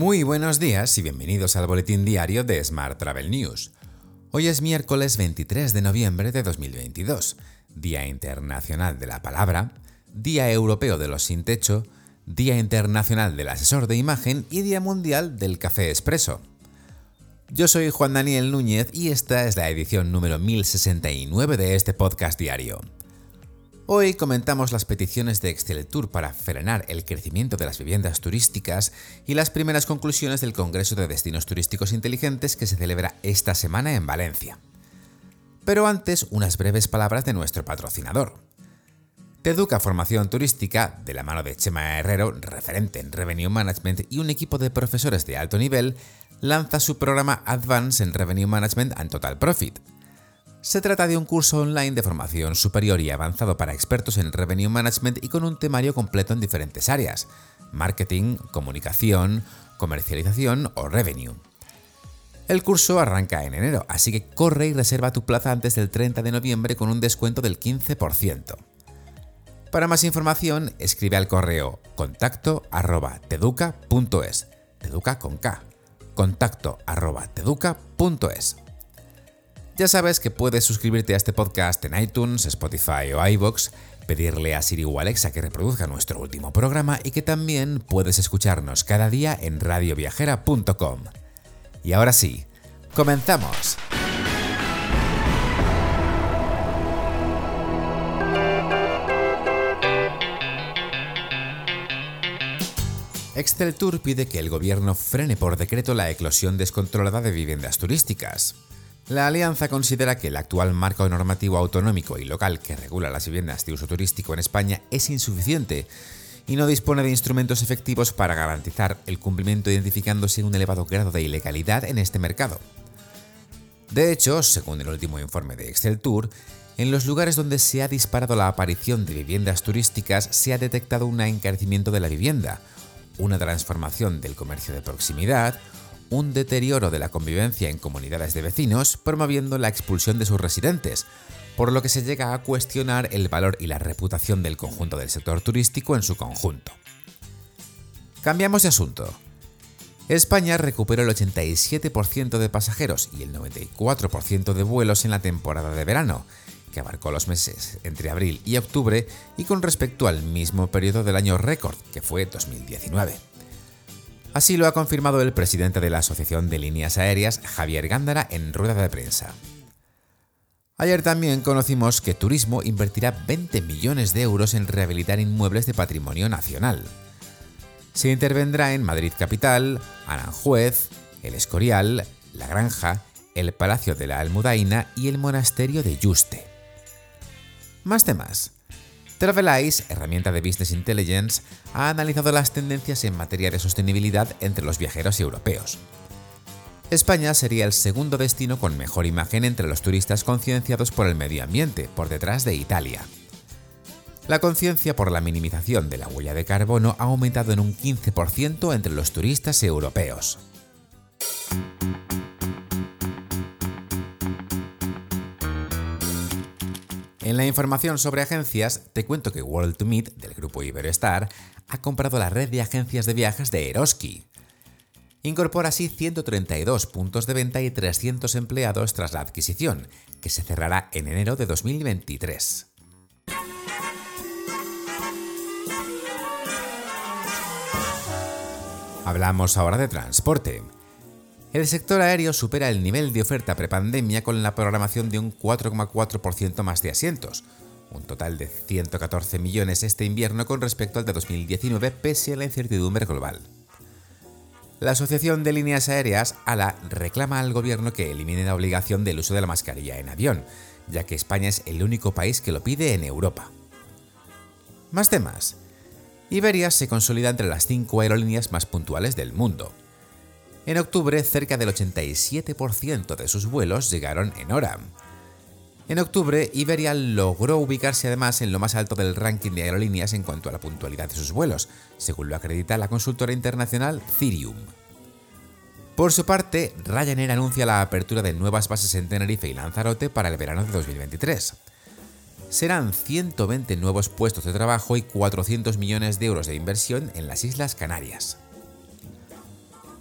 Muy buenos días y bienvenidos al boletín diario de Smart Travel News. Hoy es miércoles 23 de noviembre de 2022, Día Internacional de la Palabra, Día Europeo de los Sin Techo, Día Internacional del Asesor de Imagen y Día Mundial del Café Expreso. Yo soy Juan Daniel Núñez y esta es la edición número 1069 de este podcast diario. Hoy comentamos las peticiones de Excel Tour para frenar el crecimiento de las viviendas turísticas y las primeras conclusiones del Congreso de Destinos Turísticos Inteligentes que se celebra esta semana en Valencia. Pero antes, unas breves palabras de nuestro patrocinador. Teduca Formación Turística, de la mano de Chema Herrero, referente en Revenue Management y un equipo de profesores de alto nivel, lanza su programa Advance en Revenue Management and Total Profit, se trata de un curso online de formación superior y avanzado para expertos en revenue management y con un temario completo en diferentes áreas, marketing, comunicación, comercialización o revenue. El curso arranca en enero, así que corre y reserva tu plaza antes del 30 de noviembre con un descuento del 15%. Para más información, escribe al correo contacto arroba teduca.es, teduca con K, contacto arroba teduca.es. Ya sabes que puedes suscribirte a este podcast en iTunes, Spotify o iVoox, pedirle a Siri o Alexa que reproduzca nuestro último programa y que también puedes escucharnos cada día en radioviajera.com. Y ahora sí, comenzamos. Excel Tour pide que el gobierno frene por decreto la eclosión descontrolada de viviendas turísticas. La alianza considera que el actual marco normativo autonómico y local que regula las viviendas de uso turístico en España es insuficiente y no dispone de instrumentos efectivos para garantizar el cumplimiento identificándose un elevado grado de ilegalidad en este mercado. De hecho, según el último informe de Excel Tour, en los lugares donde se ha disparado la aparición de viviendas turísticas se ha detectado un encarecimiento de la vivienda, una transformación del comercio de proximidad, un deterioro de la convivencia en comunidades de vecinos, promoviendo la expulsión de sus residentes, por lo que se llega a cuestionar el valor y la reputación del conjunto del sector turístico en su conjunto. Cambiamos de asunto. España recuperó el 87% de pasajeros y el 94% de vuelos en la temporada de verano, que abarcó los meses entre abril y octubre y con respecto al mismo periodo del año récord, que fue 2019. Así lo ha confirmado el presidente de la Asociación de Líneas Aéreas, Javier Gándara, en rueda de prensa. Ayer también conocimos que Turismo invertirá 20 millones de euros en rehabilitar inmuebles de patrimonio nacional. Se intervendrá en Madrid Capital, Aranjuez, El Escorial, La Granja, el Palacio de la Almudaina y el Monasterio de Yuste. Más temas. TravelEyes, herramienta de Business Intelligence, ha analizado las tendencias en materia de sostenibilidad entre los viajeros europeos. España sería el segundo destino con mejor imagen entre los turistas concienciados por el medio ambiente, por detrás de Italia. La conciencia por la minimización de la huella de carbono ha aumentado en un 15% entre los turistas europeos. La información sobre agencias, te cuento que World to Meet, del grupo Iberoestar, ha comprado la red de agencias de viajes de Eroski. Incorpora así 132 puntos de venta y 300 empleados tras la adquisición, que se cerrará en enero de 2023. Hablamos ahora de transporte. El sector aéreo supera el nivel de oferta prepandemia con la programación de un 4,4% más de asientos, un total de 114 millones este invierno con respecto al de 2019 pese a la incertidumbre global. La Asociación de Líneas Aéreas, ALA, reclama al gobierno que elimine la obligación del uso de la mascarilla en avión, ya que España es el único país que lo pide en Europa. Más temas. Iberia se consolida entre las cinco aerolíneas más puntuales del mundo. En octubre, cerca del 87% de sus vuelos llegaron en hora. En octubre, Iberia logró ubicarse además en lo más alto del ranking de aerolíneas en cuanto a la puntualidad de sus vuelos, según lo acredita la consultora internacional Cirium. Por su parte, Ryanair anuncia la apertura de nuevas bases en Tenerife y Lanzarote para el verano de 2023. Serán 120 nuevos puestos de trabajo y 400 millones de euros de inversión en las Islas Canarias.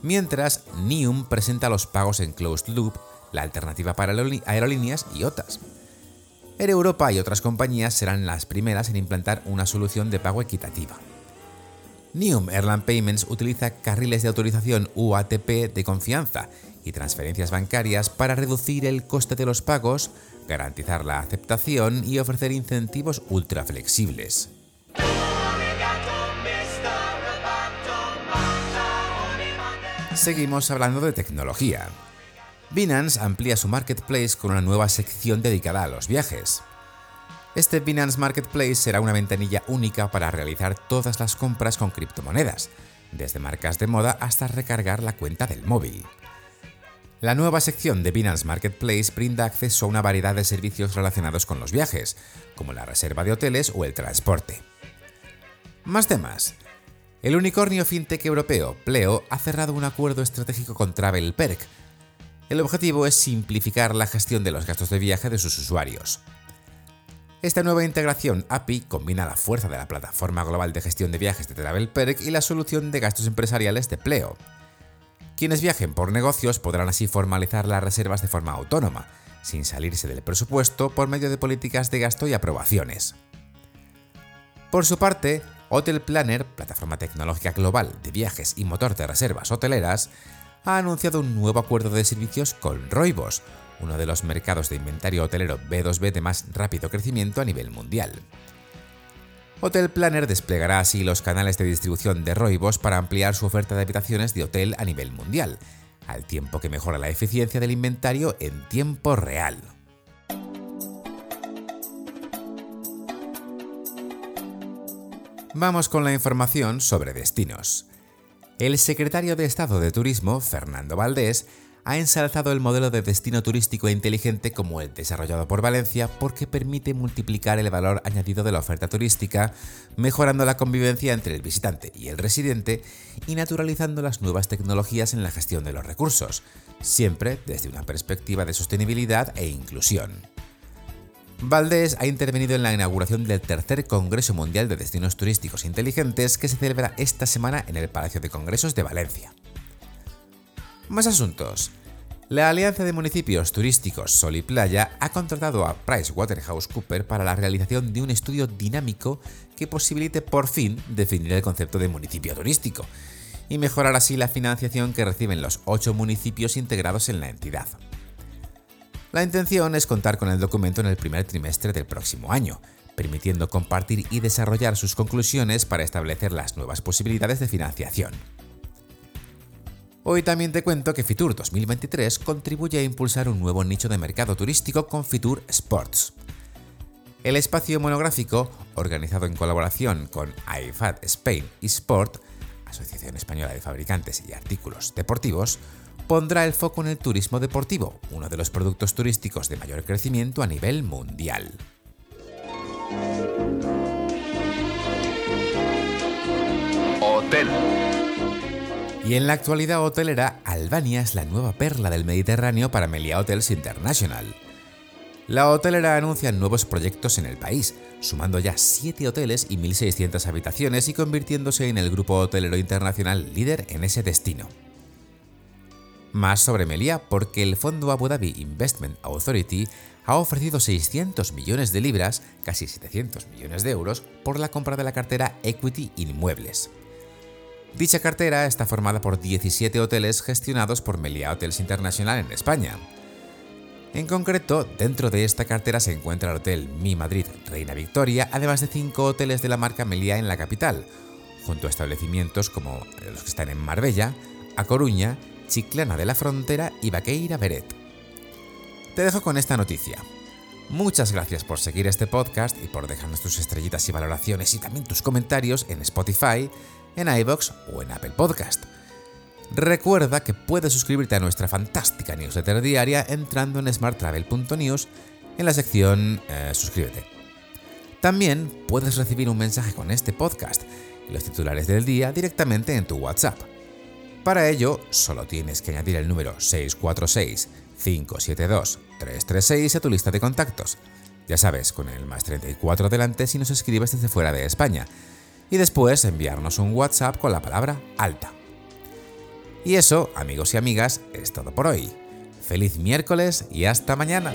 Mientras Nium presenta los pagos en closed loop, la alternativa para aerolíneas y otras. Air Europa y otras compañías serán las primeras en implantar una solución de pago equitativa. Nium Airline Payments utiliza carriles de autorización UATP de confianza y transferencias bancarias para reducir el coste de los pagos, garantizar la aceptación y ofrecer incentivos ultra Seguimos hablando de tecnología. Binance amplía su marketplace con una nueva sección dedicada a los viajes. Este Binance Marketplace será una ventanilla única para realizar todas las compras con criptomonedas, desde marcas de moda hasta recargar la cuenta del móvil. La nueva sección de Binance Marketplace brinda acceso a una variedad de servicios relacionados con los viajes, como la reserva de hoteles o el transporte. Más temas. El unicornio fintech europeo Pleo ha cerrado un acuerdo estratégico con Travel Perk. El objetivo es simplificar la gestión de los gastos de viaje de sus usuarios. Esta nueva integración API combina la fuerza de la plataforma global de gestión de viajes de TravelPerk y la solución de gastos empresariales de Pleo. Quienes viajen por negocios podrán así formalizar las reservas de forma autónoma, sin salirse del presupuesto por medio de políticas de gasto y aprobaciones. Por su parte, Hotel Planner, plataforma tecnológica global de viajes y motor de reservas hoteleras, ha anunciado un nuevo acuerdo de servicios con Roibos, uno de los mercados de inventario hotelero B2B de más rápido crecimiento a nivel mundial. Hotel Planner desplegará así los canales de distribución de Roibos para ampliar su oferta de habitaciones de hotel a nivel mundial, al tiempo que mejora la eficiencia del inventario en tiempo real. Vamos con la información sobre destinos. El secretario de Estado de Turismo, Fernando Valdés, ha ensalzado el modelo de destino turístico e inteligente como el desarrollado por Valencia porque permite multiplicar el valor añadido de la oferta turística, mejorando la convivencia entre el visitante y el residente y naturalizando las nuevas tecnologías en la gestión de los recursos, siempre desde una perspectiva de sostenibilidad e inclusión. Valdés ha intervenido en la inauguración del tercer Congreso Mundial de Destinos Turísticos Inteligentes que se celebra esta semana en el Palacio de Congresos de Valencia. Más asuntos. La Alianza de Municipios Turísticos Sol y Playa ha contratado a PricewaterhouseCoopers para la realización de un estudio dinámico que posibilite por fin definir el concepto de municipio turístico y mejorar así la financiación que reciben los ocho municipios integrados en la entidad. La intención es contar con el documento en el primer trimestre del próximo año, permitiendo compartir y desarrollar sus conclusiones para establecer las nuevas posibilidades de financiación. Hoy también te cuento que Fitur 2023 contribuye a impulsar un nuevo nicho de mercado turístico con Fitur Sports. El espacio monográfico, organizado en colaboración con IFAD Spain y Sport, Asociación Española de Fabricantes y Artículos Deportivos, pondrá el foco en el turismo deportivo, uno de los productos turísticos de mayor crecimiento a nivel mundial. Hotel. Y en la actualidad hotelera, Albania es la nueva perla del Mediterráneo para Melia Hotels International. La hotelera anuncia nuevos proyectos en el país, sumando ya 7 hoteles y 1.600 habitaciones y convirtiéndose en el grupo hotelero internacional líder en ese destino. Más sobre Melia porque el fondo Abu Dhabi Investment Authority ha ofrecido 600 millones de libras, casi 700 millones de euros, por la compra de la cartera Equity Inmuebles. Dicha cartera está formada por 17 hoteles gestionados por Melia Hotels International en España. En concreto, dentro de esta cartera se encuentra el Hotel Mi Madrid Reina Victoria, además de 5 hoteles de la marca Melia en la capital, junto a establecimientos como los que están en Marbella, A Coruña, Chiclana de la Frontera y Baqueira Beret. Te dejo con esta noticia. Muchas gracias por seguir este podcast y por dejarnos tus estrellitas y valoraciones y también tus comentarios en Spotify, en iBox o en Apple Podcast. Recuerda que puedes suscribirte a nuestra fantástica newsletter diaria entrando en smarttravel.news en la sección eh, Suscríbete. También puedes recibir un mensaje con este podcast y los titulares del día directamente en tu WhatsApp. Para ello, solo tienes que añadir el número 646-572-336 a tu lista de contactos. Ya sabes, con el más 34 delante si nos escribes desde fuera de España y después enviarnos un WhatsApp con la palabra alta. Y eso, amigos y amigas, es todo por hoy. Feliz miércoles y hasta mañana.